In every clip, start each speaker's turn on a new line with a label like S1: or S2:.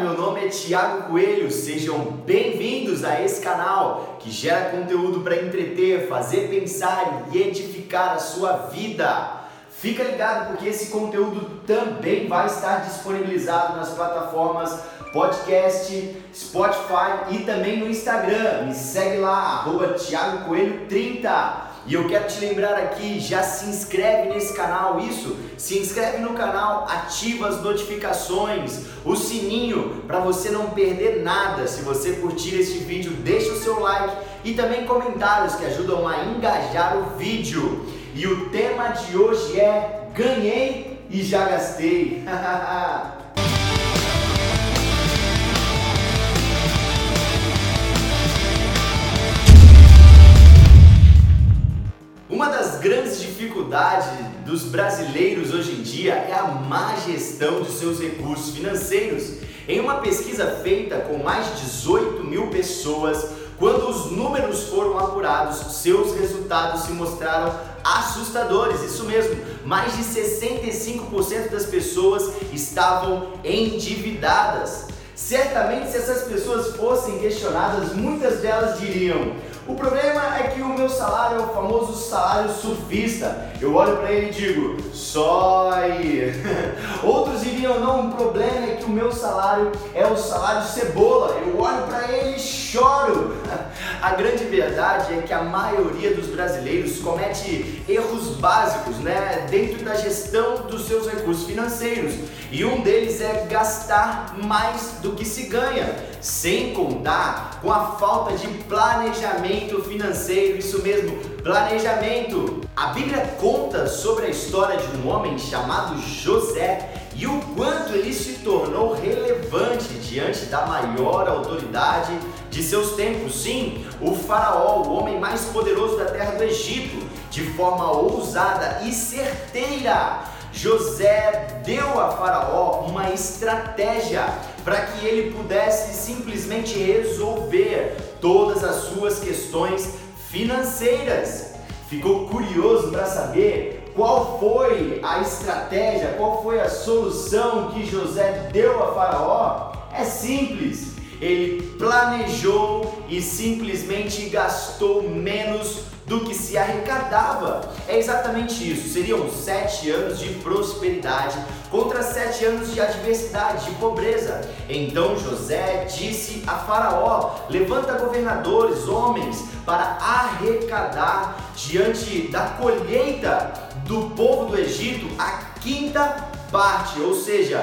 S1: meu nome é Thiago Coelho, sejam bem-vindos a esse canal que gera conteúdo para entreter, fazer pensar e edificar a sua vida. Fica ligado porque esse conteúdo também vai estar disponibilizado nas plataformas podcast, Spotify e também no Instagram. Me segue lá, arroba Coelho 30. E eu quero te lembrar aqui, já se inscreve nesse canal, isso, se inscreve no canal, ativa as notificações, o sininho para você não perder nada. Se você curtir este vídeo, deixa o seu like e também comentários que ajudam a engajar o vídeo. E o tema de hoje é ganhei e já gastei. dificuldades dos brasileiros hoje em dia é a má gestão de seus recursos financeiros. Em uma pesquisa feita com mais de 18 mil pessoas, quando os números foram apurados, seus resultados se mostraram assustadores. Isso mesmo, mais de 65% das pessoas estavam endividadas. Certamente, se essas pessoas fossem questionadas, muitas delas diriam: o problema é que o meu salário é o famoso salário surfista. Eu olho para ele e digo, só aí. Outros diriam, não, o problema é que o meu salário é o salário cebola. Eu olho para ele e choro. A grande verdade é que a maioria dos brasileiros comete erros básicos, né, dentro da gestão dos seus recursos financeiros. E um deles é gastar mais do que se ganha, sem contar com a falta de planejamento financeiro, isso mesmo, planejamento. A Bíblia conta sobre a história de um homem chamado José e o quanto ele se tornou relevante diante da maior autoridade de seus tempos. Sim, o Faraó, o homem mais poderoso da terra do Egito, de forma ousada e certeira. José deu a Faraó uma estratégia para que ele pudesse simplesmente resolver todas as suas questões financeiras. Ficou curioso para saber qual foi a estratégia, qual foi a solução que José deu a Faraó? É simples. Ele planejou e simplesmente gastou menos do que se arrecadava. É exatamente isso. Seriam sete anos de prosperidade contra sete anos de adversidade, de pobreza. Então José disse a Faraó: Levanta governadores, homens, para arrecadar diante da colheita do povo do Egito a quinta parte, ou seja,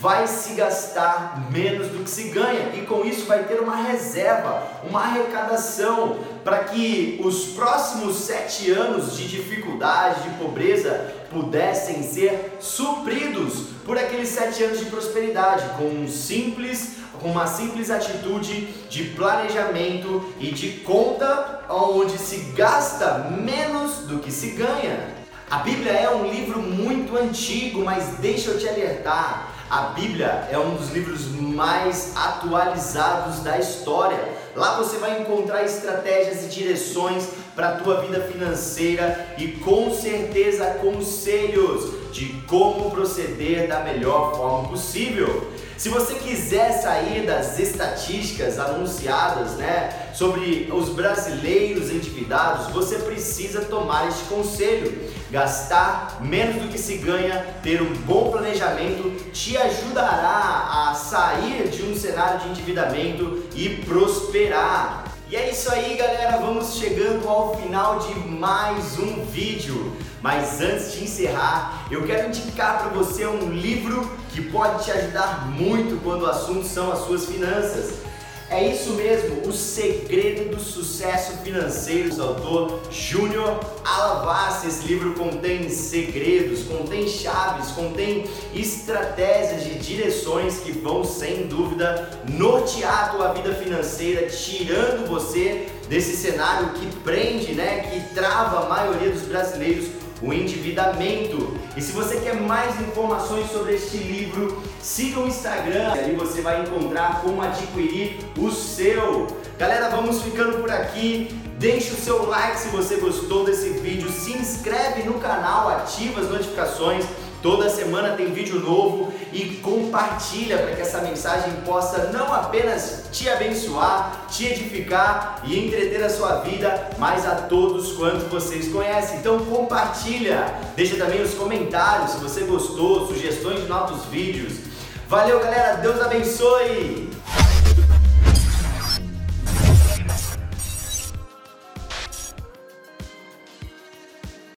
S1: vai se gastar menos do que se ganha e com isso vai ter uma reserva, uma arrecadação para que os próximos sete anos de dificuldade, de pobreza pudessem ser supridos por aqueles sete anos de prosperidade com um simples com uma simples atitude de planejamento e de conta onde se gasta menos do que se ganha. A Bíblia é um livro muito antigo, mas deixa eu te alertar, a Bíblia é um dos livros mais atualizados da história. Lá você vai encontrar estratégias e direções para a tua vida financeira e com certeza conselhos de como proceder da melhor forma possível. Se você quiser sair das estatísticas anunciadas, né, sobre os brasileiros endividados, você precisa tomar este conselho. Gastar menos do que se ganha, ter um bom planejamento te ajudará a sair de um cenário de endividamento e prosperar. E é isso aí, galera. Vamos chegando ao final de mais um vídeo. Mas antes de encerrar, eu quero indicar para você um livro que pode te ajudar muito quando o assunto são as suas finanças. É isso mesmo, O Segredo do Sucesso Financeiro, do autor Júnior Alavassi. Esse livro contém segredos, contém chaves, contém estratégias de direções que vão, sem dúvida, nortear a tua vida financeira, tirando você desse cenário que prende, né, que trava a maioria dos brasileiros o endividamento. E se você quer mais informações sobre este livro, siga o Instagram, ali você vai encontrar como adquirir o seu. Galera, vamos ficando por aqui. Deixe o seu like se você gostou desse vídeo, se inscreve no canal, ativa as notificações Toda semana tem vídeo novo e compartilha para que essa mensagem possa não apenas te abençoar, te edificar e entreter a sua vida, mas a todos quantos vocês conhecem. Então compartilha, deixa também os comentários se você gostou, sugestões de novos vídeos. Valeu, galera, Deus abençoe.